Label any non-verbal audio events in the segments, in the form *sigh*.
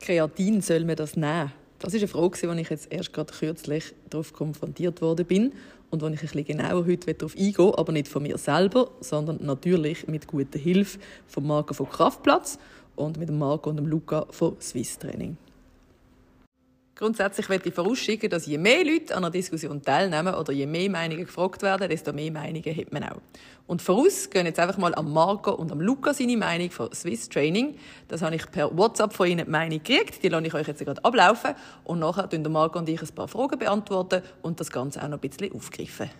Kreatin, soll man das nehmen? Das ist eine Frage, wo ich jetzt erst gerade kürzlich darauf konfrontiert worden bin und wo ich ein bisschen genauer heute darauf eingehen aber nicht von mir selber, sondern natürlich mit guter Hilfe von Marco von Kraftplatz und mit dem Marco und Luca von Swiss Training. Grundsätzlich möchte ich vorausschicken, dass je mehr Leute an einer Diskussion teilnehmen oder je mehr Meinungen gefragt werden, desto mehr Meinungen hat man auch. Und voraus gehen jetzt einfach mal am Marco und am Luca seine Meinung von Swiss Training. Das habe ich per WhatsApp von ihnen die Meinung gekriegt. Die lasse ich euch jetzt gerade ablaufen. Und nachher tun Marco und ich ein paar Fragen beantworten und das Ganze auch noch ein bisschen aufgreifen.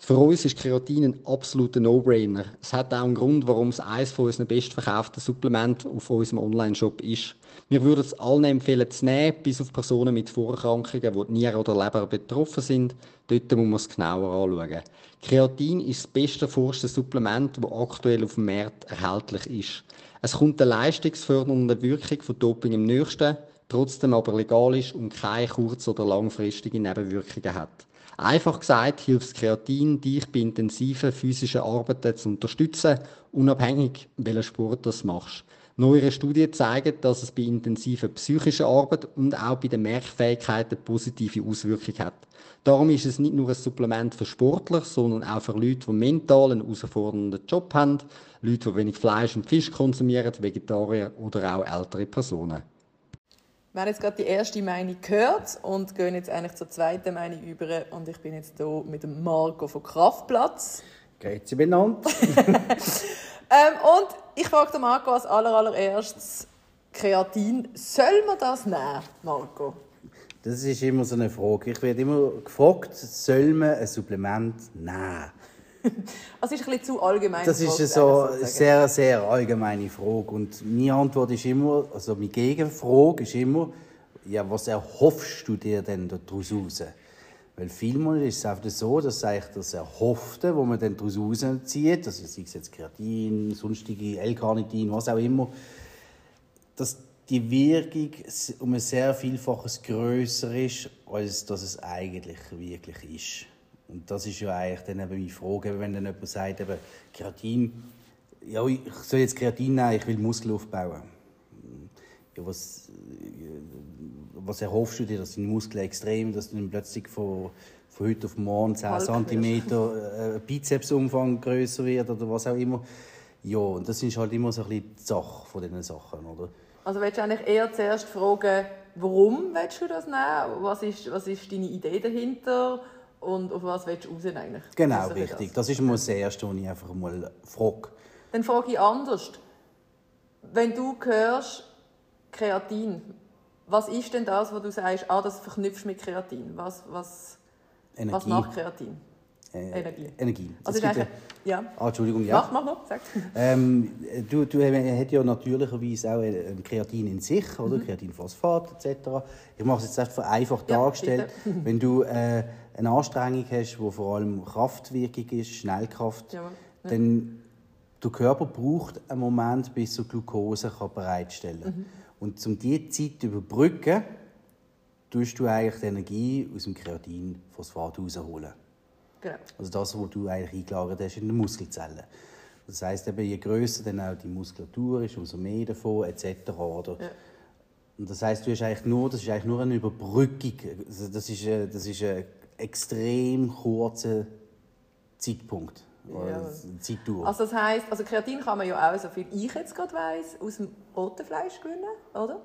Für uns ist Kreatin ein absoluter No-Brainer. Es hat auch einen Grund, warum es eines von unseren bestverkauften Supplementen auf unserem Online-Shop ist. Wir würden es allen empfehlen zu nehmen, bis auf Personen mit Vorerkrankungen, wo die Nieren oder Leber betroffen sind. Dort muss man es genauer anschauen. Kreatin ist das beste erforschte Supplement, das aktuell auf dem Markt erhältlich ist. Es kommt der leistungsfördernden Wirkung von Doping im nächsten, trotzdem aber legal ist und keine kurz- oder langfristige Nebenwirkungen hat. Einfach gesagt hilft Kreatin, dich bei intensiven physischen Arbeiten zu unterstützen, unabhängig, welchen Sport du machst. Neuere Studien zeigen, dass es bei intensiver psychischer Arbeit und auch bei der Merkfähigkeit eine positive Auswirkung hat. Darum ist es nicht nur ein Supplement für Sportler, sondern auch für Leute, die mental einen herausfordernden Job haben, Leute, die wenig Fleisch und Fisch konsumieren, Vegetarier oder auch ältere Personen. Wir haben jetzt gerade die erste Meinung gehört und gehen jetzt eigentlich zur zweiten Meinung über. Und ich bin jetzt hier mit dem Marco von Kraftplatz. Grüezi benannt. *laughs* ähm, und ich frage den Marco als aller, allererstes, Kreatin, soll man das nehmen, Marco? Das ist immer so eine Frage. Ich werde immer gefragt, soll man ein Supplement nehmen? *laughs* Also ist ein bisschen zu allgemein. Das ist so eine sehr, sehr allgemeine Frage. Und meine Antwort ist immer, also meine Gegenfrage ist immer, ja, was erhoffst du dir denn daraus raus? Weil vielmal ist es einfach so, dass eigentlich das Erhoffte, wo man dann daraus rauszieht, also sei es jetzt Kreatin, sonstige L-Carnitin, was auch immer, dass die Wirkung um ein sehr Vielfaches grösser ist, als dass es eigentlich wirklich ist. Und das ist ja eigentlich dann eben meine Frage, wenn dann jemand sagt, eben, Kreatin, ja, ich soll jetzt Kreatin nehmen, ich will Muskel aufbauen. Ja, was, was erhoffst du dir, dass deine Muskeln extrem, dass du dann plötzlich von, von heute auf morgen 10 cm äh, Bizepsumfang größer wird oder was auch immer. Ja, und das ist halt immer so ein bisschen die Sache von diesen Sachen, oder? Also willst du eigentlich eher zuerst fragen, warum willst du das nehmen? Was ist, was ist deine Idee dahinter? Und auf was willst du raus eigentlich? Genau, richtig. Das? das ist mal das Erste, was ich einfach mal frage. Dann frage ich anders. Wenn du hörst Kreatin, was ist denn das, was du sagst, ah, das verknüpfst mit Kreatin? Was, was, was macht Kreatin? Äh, Energie. Energie. Also ja. Ah, Entschuldigung, ja. Mach, mach noch, sag. Ähm, du, du hast ja natürlicherweise auch ein Kreatin in sich, oder? Mhm. Kreatinphosphat etc. Ich mache es jetzt einfach vereinfacht ja, dargestellt. Wenn du äh, eine Anstrengung hast, die vor allem Kraftwirkung ist, Schnellkraft, ja. Ja. dann der Körper braucht einen Moment, bis er Glucose kann bereitstellen kann. Mhm. Und um diese Zeit zu überbrücken, tust du eigentlich die Energie aus dem Kreatinphosphat rausholen. Genau. Also das, was du eigentlich eingelagert hast in den Muskelzellen. Das heißt eben, je größer dann auch die Muskulatur ist, umso mehr davon etc. Oder? Ja. Und das heißt, du hast eigentlich nur, das ist eigentlich nur eine Überbrückung. Also das ist, das ist ein extrem kurzer Zeitpunkt. Ja. Zeitdauer. Also das heißt, also Kreatin kann man ja auch, so viel ich jetzt gerade weiss, aus dem roten Fleisch gewinnen, oder?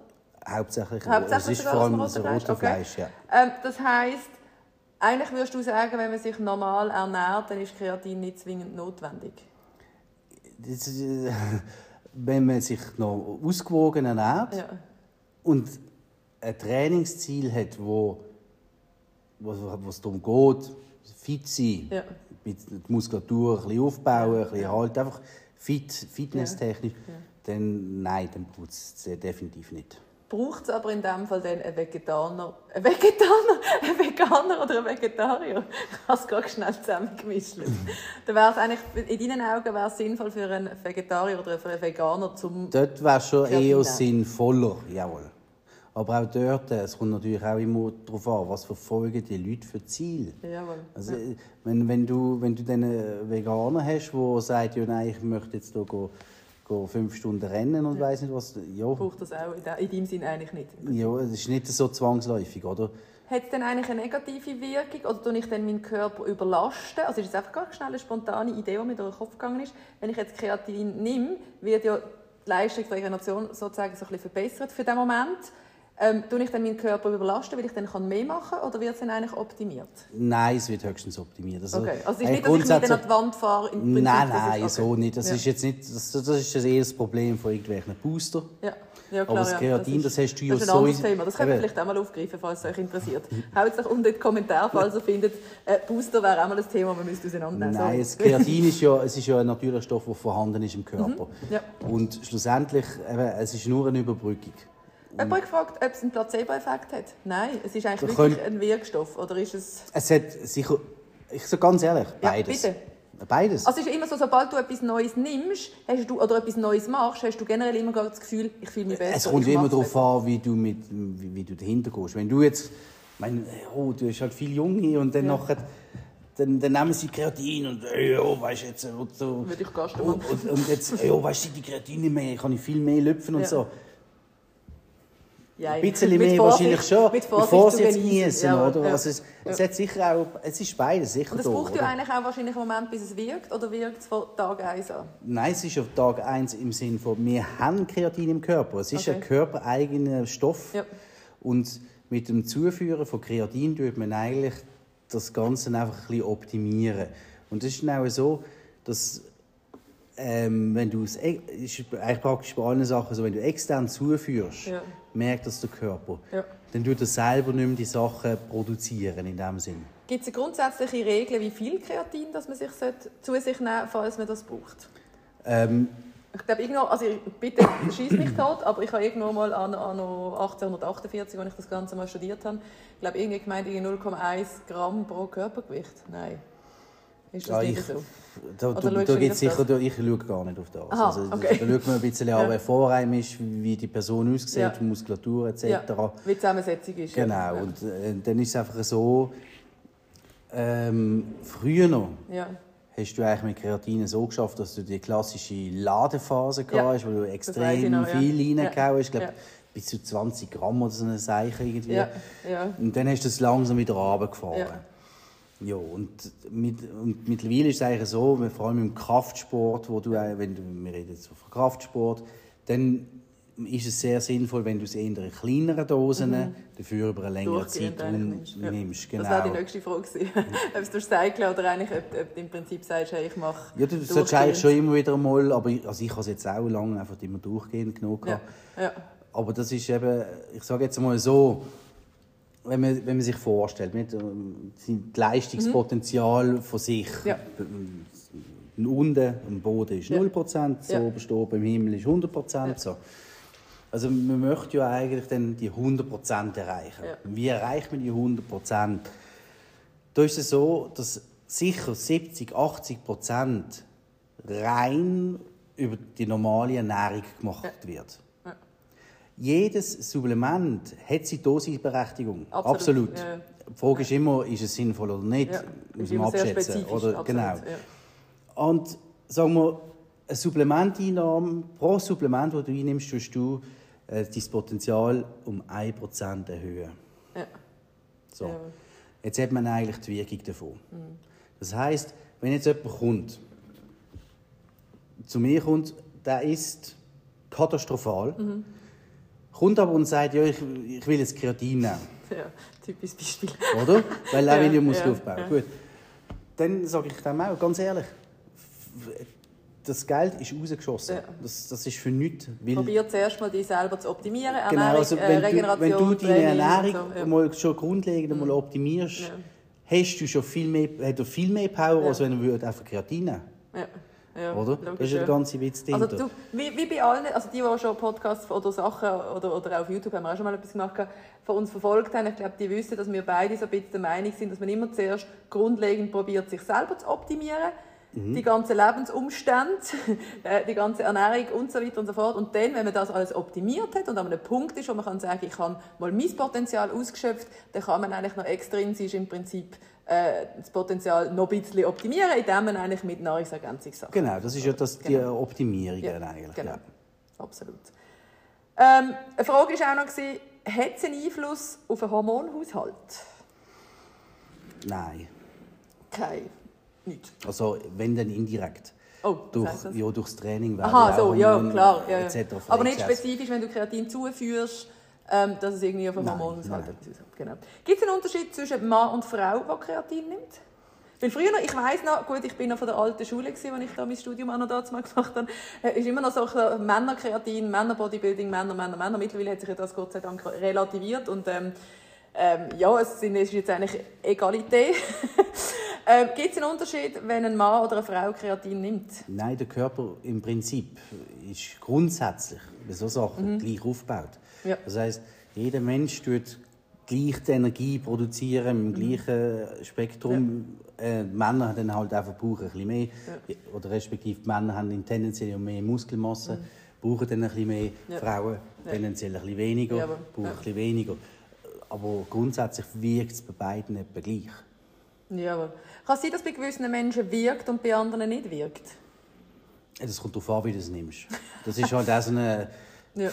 Hauptsächlich. Hauptsächlich es ist vor allem das rote Fleisch, okay. ja. Ähm, das heißt, eigentlich würdest du sagen, wenn man sich normal ernährt, dann ist Kreatin nicht zwingend notwendig. Äh, *laughs* wenn man sich noch ausgewogen ernährt ja. und ein Trainingsziel hat, wo was darum geht, fit sein, ja. die Muskulatur ein bisschen aufbauen, ein bisschen halt einfach fit, fitnesstechnisch, ja. dann nein, dann braucht es definitiv nicht. Braucht es aber in dem Fall dann einen Vegetarier, einen Vegetarier, einen Veganer oder einen Vegetarier? Ich habe es gerade schnell zusammengemischt. dann wäre es eigentlich, in deinen Augen wäre es sinnvoll für einen Vegetarier oder für einen Veganer zum... Dort wäre es schon eher sinnvoller, jawohl. Aber auch dort, es kommt natürlich auch immer darauf an, was verfolgen die Leute für Ziele. Jawohl. Also, wenn, wenn, du, wenn du dann einen Veganer hast, der sagt, ja, nein, ich möchte jetzt hier gehe fünf Stunden rennen und weiß nicht was. Ja, Braucht das auch in de- in deinem Sinn eigentlich nicht. ja, es ist nicht so zwangsläufig, oder? Hat es denn eigentlich eine negative Wirkung oder tue ich dann meinen Körper überlasten? Also ist es einfach ganz schnell eine spontane Idee, die mir durch den Kopf gegangen ist. Wenn ich jetzt Kreatin nehme, wird ja die Leistungsregeneration sozusagen so ein bisschen verbessert für den Moment. Ähm, tue ich dann meinen Körper überlasten, weil ich dann kann mehr machen kann oder wird es dann eigentlich optimiert? Nein, es wird höchstens optimiert. Also, Okay. Also es ist nicht, dass ich dann grundsätzlich- an die Wand fahre? Im Prinzip, Nein, das ist- nein, okay. so nicht. Das ja. ist jetzt nicht, das, das ist eher das Problem von irgendwelchen Booster. Ja. Ja, klar, Aber das ja. Kreatin, das hast du ja Das ist ein anderes sowieso- Thema. Das können wir Eben. vielleicht auch mal aufgreifen, falls es euch interessiert. Haut es doch unten in die Kommentare, falls ihr findet, äh, Booster wäre auch mal ein Thema, das wir müssen auseinandernehmen Nein, So. das Kreatin ist ja, es ist ja ein natürlicher Stoff, der vorhanden ist im Körper. ja. Und schlussendlich, eben, es ist nur eine Überbrückung. Jemand hat gefragt, ob es einen Placebo-Effekt hat. Nein, es ist eigentlich Wir wirklich ein Wirkstoff. Oder ist es... Es hat sicher, ich sage ganz ehrlich, Ja, beides. bitte. Beides. Also es ist immer so, sobald du etwas Neues nimmst hast du, oder etwas Neues machst, hast du generell immer das Gefühl, ich fühle mich besser. es kommt immer darauf an, wie du, mit, wie, wie du dahinter gehst. Wenn du jetzt, ich meine, oh, du hast halt viele Junge und dann nachher, dann, dann nehmen sie Kreatin und äh, ja, weißt du jetzt, und so. Würde ich und, machen. und, und jetzt, ja, weißt du, die Kreatin nicht mehr, kann ich viel mehr lüpfen und Ja. so. Ja, Ein bisschen mehr Vorsicht- wahrscheinlich schon, Mit Vorsicht jetzt genießen. Ja, oder? ja. Also es, es hat sicher auch, es ist beides sicher Und es da, braucht ja oder? eigentlich auch wahrscheinlich einen Moment, bis es wirkt, oder wirkt es von Tag 1 an? Nein, es ist auf Tag 1 im Sinne von, wir haben Kreatin im Körper. Es ist Okay. ein körpereigener Stoff. Ja. Und mit dem Zuführen von Kreatin tut man eigentlich das Ganze einfach ein bisschen optimieren. Und es ist dann auch so, dass ähm, wenn du es, e- eigentlich praktisch bei allen Sachen so, wenn du extern zuführst, Ja. Merkt das der Körper. Ja. Dann tut er selber nicht mehr die Sachen produzieren in dem Sinn. Gibt es eine grundsätzliche Regel, wie viel Kreatin dass man sich zu sich nehmen sollte, falls man das braucht? Ähm, Ich glaube, irgendwo, also bitte schieß mich tot, aber ich habe irgendwo mal an, an 1848, als ich das Ganze mal studiert habe, ich glaube, irgendwie gemeint, irgendwie 0,1 Gramm pro Körpergewicht. Nein. Ist das Ja, ich- so? Da, Oder da, du gibt's sicher, da, ich schaue gar nicht auf das. Aha, also, okay. Da schaut man ein bisschen an, wer Vorreim ist, wie die Person aussieht, Ja. Muskulatur etc. Ja, wie die Zusammensetzung ist. Genau, Ja. und äh, dann ist es einfach so, ähm, früher noch Ja. hast du eigentlich mit Kreatin so geschafft, dass du die klassische Ladephase Ja, hast, wo du extrem noch, viel Ja. reingehauen hast. Ich glaube, bis zu 20 Gramm oder so eine Seiche irgendwie. Und dann hast du es langsam wieder runtergefahren. Ja. Ja, und, mit, und mittlerweile ist es eigentlich so, vor allem im Kraftsport, wo du, wenn du, wir reden jetzt von Kraftsport, dann ist es sehr sinnvoll, wenn du es eher in kleineren Dosen, dafür über eine längere Mhm. Zeit nimmst. Ja. nimmst. Genau. Das wäre die nächste Frage ob es durch Cycling oder eigentlich, ob, ob du im Prinzip sagst, hey, ich mache Ja, du solltest eigentlich schon immer wieder mal, aber ich, also ich habe es jetzt auch lange einfach immer durchgehend genug Ja, gehabt. ja. Aber das ist eben, ich sage jetzt mal so, wenn man, wenn man sich vorstellt, ähm, das Leistungspotenzial von sich. Mhm. Ja. Unten am Boden ist Ja. 0%, so Ja. oben steht, beim Himmel ist 100%. Ja. So. Also man möchte ja eigentlich dann die 100% erreichen. Ja. Wie erreicht man die 100%? Da ist es so, dass sicher 70, 80% rein über die normale Ernährung gemacht wird. Jedes Supplement hat seine Dosisberechtigung. Absolut, Absolut. ja. Die Frage ist immer, ist es sinnvoll oder nicht? Ja, Muss man abschätzen. Oder, absolut, genau. ja. Und sagen wir, eine Supplementeinnahme, pro Supplement, das du einnimmst, tust du äh, dein Potenzial um 1% erhöhen. Ja. So. Ja. Mhm. Jetzt hat man eigentlich die Wirkung davon. Das heißt, wenn jetzt jemand kommt, zu mir kommt, der ist katastrophal, Mhm. Kommt aber und sagt, ja, ich, ich will jetzt Kreatin nehmen, *laughs* Ja, typisches Beispiel. oder? Weil er Ja, will ja Muskel ja, aufbauen. ja. Gut. Dann sage ich dem auch, ganz ehrlich, das Geld ist rausgeschossen. Ja. Das, das ist für nichts. Probier zuerst mal, dich selber zu optimieren. Genau, Ernährung, also äh, wenn, du, Regeneration, wenn du deine Ernährung so, ja. mal schon grundlegend mal optimierst, Ja. hast du schon viel mehr, hat er viel mehr Power, als wenn würde einfach Kreatin nehmen Ja. Ja, Oder? logisch, das ist ja der ganze Witz Also dahinter. du, wie, wie bei allen, also die, die schon Podcasts oder Sachen oder, oder auf YouTube haben wir auch schon mal etwas gemacht, von uns verfolgt haben, ich glaube, die wissen, dass wir beide so ein bisschen der Meinung sind, dass man immer zuerst grundlegend probiert, sich selber zu optimieren. Die ganzen Lebensumstände, *laughs* äh, die ganze Ernährung und so weiter und so fort. Und dann, wenn man das alles optimiert hat und an einem Punkt ist, wo man kann sagen, ich habe mal mein Potenzial ausgeschöpft, dann kann man eigentlich noch extrinsisch im Prinzip äh, das Potenzial noch ein bisschen optimieren, indem man eigentlich mit Nahrungsergänzungssachen... Genau, das ist ja das, die genau. Optimierung ja, eigentlich. Genau, ja. absolut. Ähm, eine Frage war auch noch, hat es einen Einfluss auf den Hormonhaushalt? Nein. Kein. Nicht. Also wenn dann indirekt. Oh, durch, ja, durchs Training Aha, so, ja, klar. Ja, ja. Aber nicht spezifisch, wenn du Kreatin zuführst, ähm, dass es irgendwie auf den Hormonhaushalt etwas genau. Gibt es einen Unterschied zwischen Mann und Frau, die Kreatin nimmt? Weil früher noch, ich weiss noch, gut, ich bin noch von der alten Schule als ich da mein Studium auch noch dazu gemacht habe, äh, ist immer noch so Männer-Kreatin, Männer-Bodybuilding, Männer, Männer, Männer. Mittlerweile hat sich das Gott sei Dank relativiert und ähm, ähm, ja, es ist jetzt eigentlich Egalität. *laughs* ähm, Gibt es einen Unterschied, wenn ein Mann oder eine Frau Kreatin nimmt? Nein, der Körper im Prinzip ist grundsätzlich bei so Sachen mhm. gleich aufgebaut. Ja. Das heißt, jeder Mensch tut gleich die Energie produzieren im mhm. gleichen Spektrum. Ja. Äh, Männer haben dann halt einfach brauchen ein bisschen mehr ja. oder respektive Männer haben tendenziell mehr Muskelmasse, mhm. brauchen dann ein bisschen mehr. Frauen tendenziell ein bisschen weniger, brauchen ein bisschen weniger aber grundsätzlich wirkt es bei beiden etwa gleich. Ja, aber kann es sein, dass bei gewissen Menschen wirkt und bei anderen nicht wirkt? Das kommt darauf an, wie du es nimmst. Das ist halt auch so eine... *laughs* ja.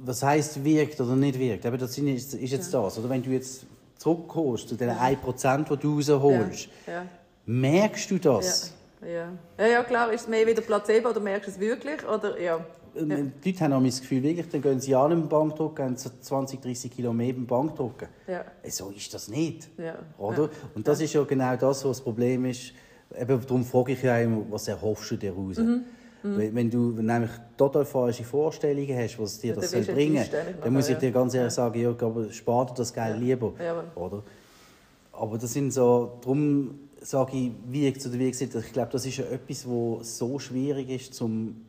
Was heisst wirkt oder nicht wirkt? Aber das ist jetzt ja. das. Oder wenn du jetzt zurückkommst zu den ja. 1%, die du rausholst, ja. Merkst du das? Ja. Ja. ja, klar. Ist es mehr wieder Placebo oder merkst du es wirklich? Oder, ja. Ja. Die Leute haben auch das Gefühl, wirklich, dann gehen sie an einem Bankdruck, haben 20, 30 Kilo mehr beim Bankdrucken. Ja. Äh, so ist das nicht. Ja. Oder? Ja. Und das ist ja genau das, was das Problem ist. Eben, darum frage ich ja immer, was erhoffst du dir raus? Mhm. Mhm. Wenn du nämlich total falsche Vorstellungen hast, was dir das soll bringen soll, dann muss ich dir ganz ehrlich sagen, ja, aber spar dir das Geld lieber. Oder? Aber das sind so, darum sage ich, wie ich zu der Weg ich glaube, das ist ja etwas, was so schwierig ist, zum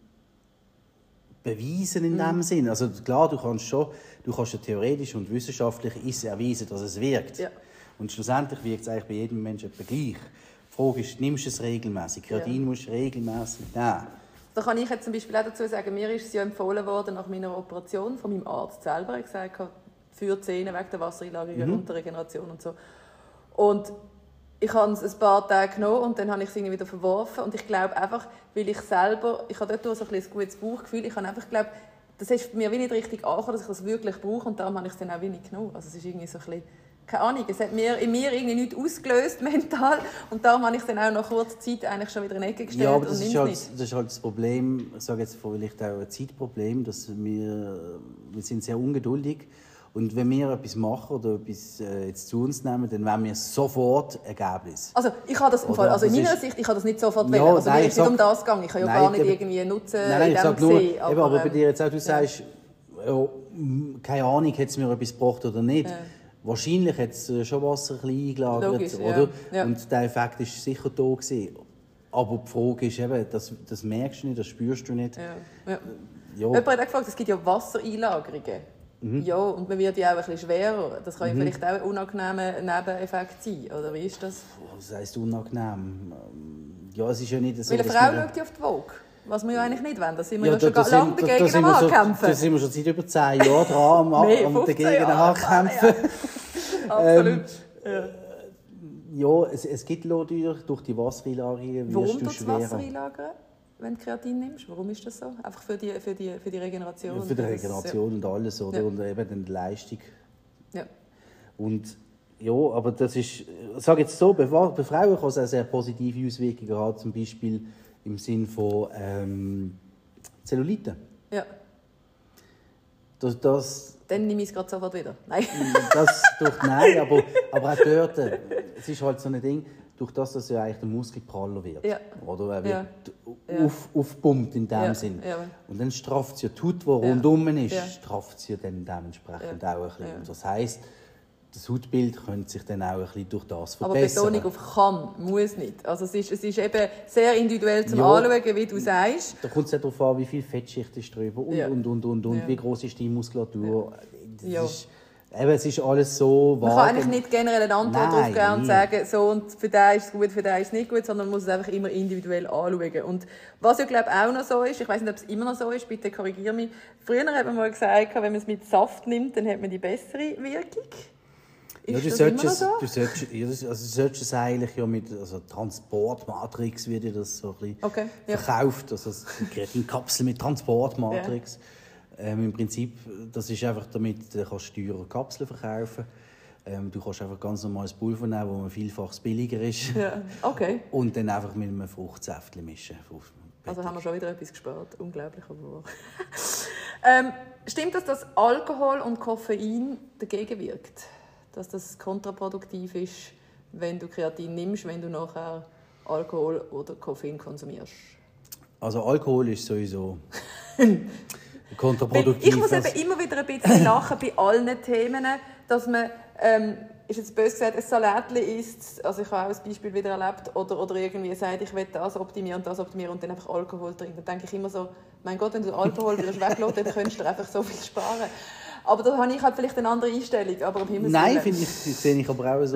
beweisen in dem mhm. Sinn. Also klar, du kannst schon, du kannst ja theoretisch und wissenschaftlich ist erweisen, dass es wirkt. Ja. Und schlussendlich wirkt es eigentlich bei jedem Menschen etwa gleich. Die Frage ist, nimmst du es regelmäßig? Kreatin ja. musst du regelmäßig nehmen. Da kann ich jetzt zum Beispiel auch dazu sagen, mir ist es ja empfohlen worden nach meiner Operation von meinem Arzt selber. Er gesagt, für Zähne wegen der Wassereinlagerung mhm. und der Regeneration und so. Und ich habe es ein paar Tage genommen und dann habe ich es wieder verworfen. Und ich glaube einfach, weil ich selber, ich habe dort so ein, ein gutes Bauchgefühl, ich habe einfach geglaubt, das ist mir wie nicht richtig angekommen, dass ich das wirklich brauche. Und darum habe ich es dann auch wenig genommen. Also es ist irgendwie so ein bisschen, keine Ahnung, es hat mir, in mir irgendwie nichts ausgelöst *laughs* mental. Und darum habe ich es dann auch nach kurzer Zeit eigentlich schon wieder in die Ecke gestellt ja, aber das, ist halt, das ist halt das Problem, ich sage jetzt vielleicht auch ein Zeitproblem, dass wir, wir sind sehr ungeduldig. sind und wenn wir etwas machen oder etwas äh, jetzt zu uns nehmen, dann wollen wir sofort Ergebnis. Also ich habe das im Fall, also in meiner Sicht, ich habe das nicht sofort ja, Also nein, mir ist nicht um das gegangen. Ich habe ja gar nicht eben, irgendwie Nutzen nein, nein, ich sage nur, gesehen, aber, eben, aber bei dir jetzt auch, du sagst, ja, keine Ahnung, hat es mir etwas gebracht oder nicht. Ja. Wahrscheinlich hat es schon Wasser ein bisschen eingelagert, Logisch, oder? Ja. Und der Effekt ist sicher da gewesen. Aber die Frage ist eben, das, das merkst du nicht, das spürst du nicht. Ja. Ja. Ja. Jemand hat gefragt, es gibt ja Wassereinlagerungen. Mhm. Ja, und man wird ja auch ein bisschen schwerer. Das kann mhm. vielleicht auch ein unangenehmer Nebeneffekt sein, oder wie ist das? Was heisst unangenehm? Ja, es ist ja nicht so... Weil eine Frau schaut ja auf die Waage. Was wir ja eigentlich nicht wollen. Da sind wir ja, schon da, da lange dagegen am Ankämpfen. Da sind wir schon seit über zehn Jahren dran am, *laughs* nee, am dagegen ankämpfen. Ja. *laughs* Absolut. ähm, ja. es, es gibt durch, durch die Wassereinlagerungen Warum durch Wassereinlagern? Wenn du Kreatin nimmst? Warum ist das so? Einfach für die, für die, für die Regeneration? Ja, für die Regeneration und alles, oder? Ja. Und eben die Leistung. Ja. Und ja, aber das ist, ich sage jetzt so, bei, Frauen kann es auch sehr positive Auswirkungen haben, zum Beispiel im Sinn von ähm, Zellulite. Ja. Das, das, Dann nehme ich es gerade sofort wieder. Nein. *laughs* Das durch Nein, aber, aber auch dort, es ist halt so ein Ding, durch das, dass ja eigentlich der Muskel praller wird. Ja. Oder er wird ja. auf, aufpumpt in dem ja. Sinn. Und dann strafft es ja Haut, die rundum ist, strafft es ja dann dementsprechend auch ein bisschen. Und das heisst, das Hautbild könnte sich dann auch ein bisschen durch das verbessern. Aber Betonung auf kann, muss nicht. Also es ist, es ist eben sehr individuell zum ja, Anschauen, wie du sagst. Da kommt es ja darauf an, wie viel Fettschicht ist drüber und, und, und, und, und, wie groß ist die Muskulatur. Das ist, Eben, es ist alles so Man kann eigentlich nicht generell eine Antwort Nein, darauf geben und sagen, so und für den ist es gut, für den ist es nicht gut, sondern man muss es einfach immer individuell anschauen. Und was ja, glaube ich, auch noch so ist, ich weiß nicht, ob es immer noch so ist, bitte korrigiere mich. Früher hat man mal gesagt, wenn man es mit Saft nimmt, dann hat man die bessere Wirkung. Ja, Ist du, das solltest es, so? du, solltest, ja, das- also du solltest es eigentlich ja mit also Transportmatrix wird ja das so ein bisschen Okay, ja. verkauft. Also eine Kapsel mit Transportmatrix. Ähm, Im Prinzip, das ist einfach damit, du kannst teure Kapseln verkaufen. Ähm, du kannst einfach ganz normales Pulver nehmen, wo man vielfach billiger ist. Ja, okay. Und dann einfach mit einem Fruchtsäftchen mischen. Also haben wir schon wieder etwas gespart. Unglaublich, aber wahr. *laughs* ähm, stimmt das, dass Alkohol und Koffein dagegen wirkt? Dass das kontraproduktiv ist, wenn du Kreatin nimmst, wenn du nachher Alkohol oder Koffein konsumierst? Also Alkohol ist sowieso *laughs* kontraproduktiv. ich muss eben immer wieder ein bisschen lachen bei allen Themen, dass man, ähm, ist jetzt böse gesagt, ein Salatli isst, also ich habe auch ein Beispiel wieder erlebt, oder, oder irgendwie sagt, ich will das optimieren und das optimieren und dann einfach Alkohol trinken. Dann denke ich immer so, mein Gott, wenn du Alkohol *laughs* würdest weglassen, dann könntest du einfach so viel sparen. Aber da habe ich halt vielleicht eine andere Einstellung, aber um Himmels Nein, finde ich, sehe ich aber auch so.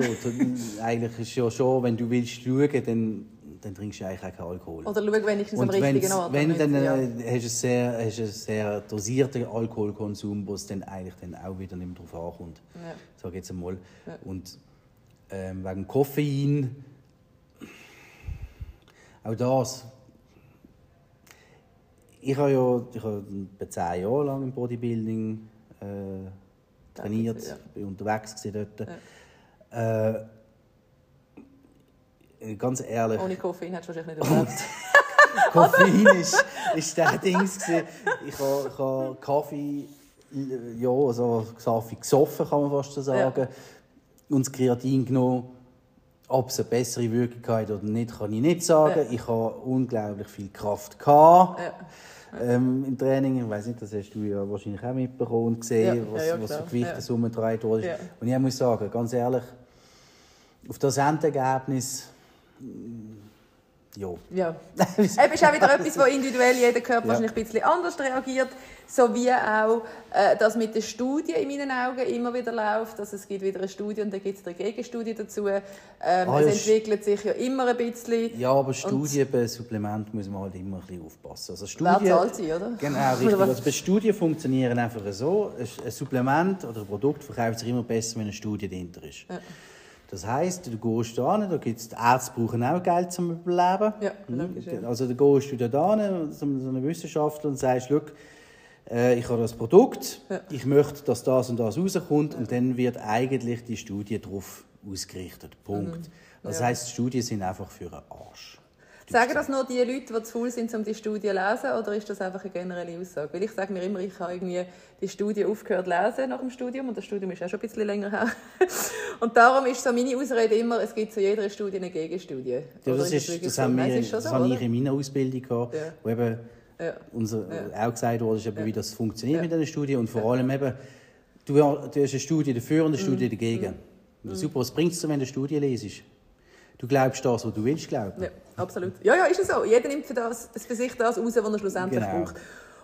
Eigentlich ist ja schon, wenn du willst schauen, dann, dann trinkst du eigentlich auch keinen Alkohol. Oder schau wenigstens am Und richtigen wenn's- Ort. wenn, dann ja. äh, hast du einen sehr, hast einen sehr dosierten Alkoholkonsum, wo es dann eigentlich dann auch wieder nicht mehr drauf ankommt. Ja. Sag ich jetzt einmal. Ja. Und ähm, wegen Koffein, auch das. Ich habe ja ich habe zehn Jahre lang im Bodybuilding äh, trainiert, Ja. bin unterwegs gewesen dort. Äh, ganz ehrlich, Ohne Koffein hättest du wahrscheinlich nicht überlebt. *laughs* Koffein ist, ist der Dings. gewesen. Ich habe ich ha Kaffee, äh, ja, also Kaffee gesoffen, kann man fast so sagen. Und das Kreatin genommen. Ob es eine bessere Wirkung hat oder nicht, kann ich nicht sagen. Ja. Ich habe unglaublich viel Kraft gehabt. Ja. Ähm, im Training, ich weiß nicht, das hast du ja wahrscheinlich auch mitbekommen und gesehen, was, ja, was für klar. Gewicht Ja. umgetragen wurde. Und ich muss sagen, ganz ehrlich, auf das Endergebnis, mm, ja. Ja. Eben ist auch wieder *laughs* etwas, wo individuell jeder Körper wahrscheinlich ein bisschen anders reagiert. So wie auch äh, das mit den Studien in meinen Augen immer wieder läuft. Also es gibt wieder eine Studie und dann gibt es eine Gegenstudie dazu. Ähm, Ah, es ja, entwickelt sich ja immer ein bisschen. Ja, aber Studien bei Supplementen muss man halt immer ein bisschen aufpassen. Also Wer Studien, zahlt sie, oder? Genau, *laughs* richtig. Also bei Studien funktionieren einfach so. Ein- Ein Supplement oder ein Produkt verkauft sich immer besser, wenn eine Studie dahinter ist. Das heisst, du gehst da hin, da gibt's, die Ärzte brauchen auch Geld zum Überleben. Ja, logisch, ja. Also da gehst du da hin, zu einem Wissenschaftler und sagst, schau, äh, ich habe das Produkt, Ja. ich möchte, dass das und das rauskommt und dann wird eigentlich die Studie darauf ausgerichtet. Punkt. Das Mhm. Ja. heisst, die Studien sind einfach für einen Arsch. Sagen das nur die Leute, die zu faul sind, um die Studie zu lesen, oder ist das einfach eine generelle Aussage? Weil ich sage mir immer, ich habe irgendwie die Studie aufgehört zu lesen nach dem Studium und das Studium ist auch schon ein bisschen länger her. *laughs* Und darum ist so meine Ausrede immer, es gibt zu jeder Studie eine Gegenstudie. Ja, das, ist, das, haben wir, das so, habe ich in meiner Ausbildung gehabt, Ja. wo eben Ja. unser, auch gesagt wurde, ist eben, wie das funktioniert Ja. mit dieser Studie und vor allem eben, du, du hast eine Studie dafür und eine Mhm. Studie dagegen. Super, was bringt es dir, wenn du eine Studie lesest? Du glaubst das, was du willst glauben. Absolut. Ja, ja, ist es so. Jeder nimmt für, das, für sich das raus, was er schlussendlich Genau. braucht.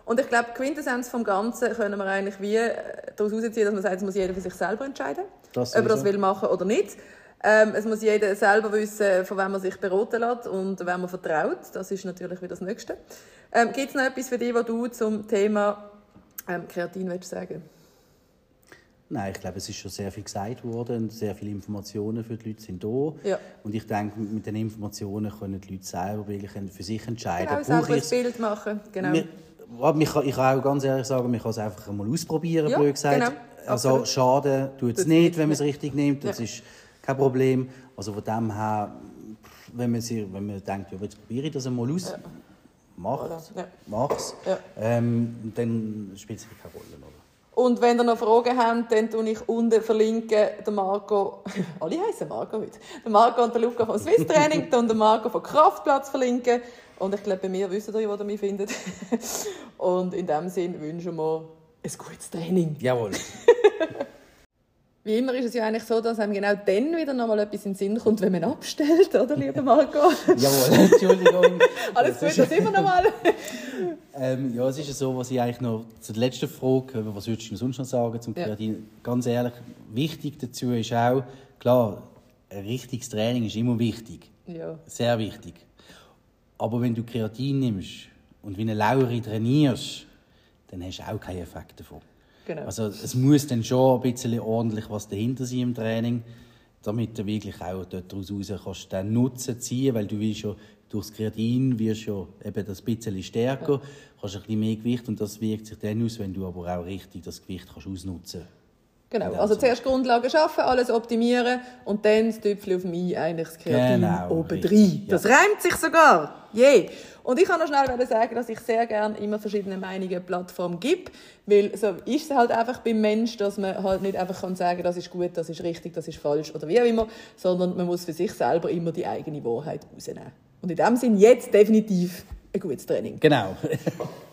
Und ich glaube, die Quintessenz vom Ganzen können wir eigentlich wie äh, daraus herausziehen, dass man sagt, es muss jeder für sich selber entscheiden, Das ob er das will machen oder nicht. Ähm, es muss jeder selber wissen, von wem man sich beraten lässt und wem man vertraut. Das ist natürlich wieder das Nächste. Ähm, Gibt es noch etwas für dich, was du zum Thema ähm, Kreatin willst sagen Nein, ich glaube, es ist schon sehr viel gesagt worden und sehr viele Informationen für die Leute sind da. Ja. Und ich denke, mit den Informationen können die Leute selber wirklich für sich entscheiden. Genau, selber ein? Bild machen. Genau. Wir, ich, kann, ich kann auch ganz ehrlich sagen, man kann es einfach einmal ausprobieren, Ja, blöd gesagt. genau. Also Absolut. schaden tut es nicht, wenn man es ja. richtig nimmt. Das Ja. ist kein Problem. Also von dem her, wenn man, sich, wenn man denkt, ja, jetzt probiere ich das einmal aus, mach es. Ja. Mach's. Ja. Ähm, dann spielt es keine Rolle. Oder? Und wenn ihr noch Fragen habt, dann tue ich unten verlinken den Marco. *laughs* Alle heißen Marco heute. Den Marco und den Luca vom Swiss Training *laughs* und den Marco vom Kraftplatz verlinken. Und ich glaube, bei mir wisst ihr, wo ihr mich findet. *laughs* Und in diesem Sinne wünschen wir ein gutes Training. Jawohl. Wie immer ist es ja eigentlich so, dass einem genau dann wieder noch mal etwas in den Sinn kommt, wenn man abstellt, oder, lieber Marco? *laughs* Jawohl, Entschuldigung. *laughs* Alles gut, das immer noch mal. *laughs* ähm, ja, es ist ja so, was ich eigentlich noch zur letzten Frage, was würdest du sonst noch sagen zum Ja. Kreatin? Ganz ehrlich, wichtig dazu ist auch, klar, ein richtiges Training ist immer wichtig. Ja. Sehr wichtig. Aber wenn du Kreatin nimmst und wie eine Lauri trainierst, dann hast du auch keinen Effekt davon. Genau. Also es muss dann schon ein bisschen ordentlich was dahinter sein im Training, damit du wirklich auch dort daraus raus kannst den Nutzen ziehen, weil du willst ja durch das Kreatin wirst ja eben das bisschen stärker, hast ein bisschen mehr Gewicht und das wirkt sich dann aus, wenn du aber auch richtig das Gewicht kannst ausnutzen Genau, Ja, also so. zuerst Grundlagen schaffen, alles optimieren und dann das Tüpfchen auf mich eigentlich das Kreatin Genau, oben rein. ja. Das reimt sich sogar. Je. Und ich kann noch schnell sagen, dass ich sehr gerne immer verschiedene Meinungen Plattformen gebe, weil so ist es halt einfach beim Mensch, dass man halt nicht einfach kann sagen, das ist gut, das ist richtig, das ist falsch oder wie auch immer, sondern man muss für sich selber immer die eigene Wahrheit rausnehmen. Und in dem Sinn jetzt definitiv ein gutes Training. Genau. *laughs*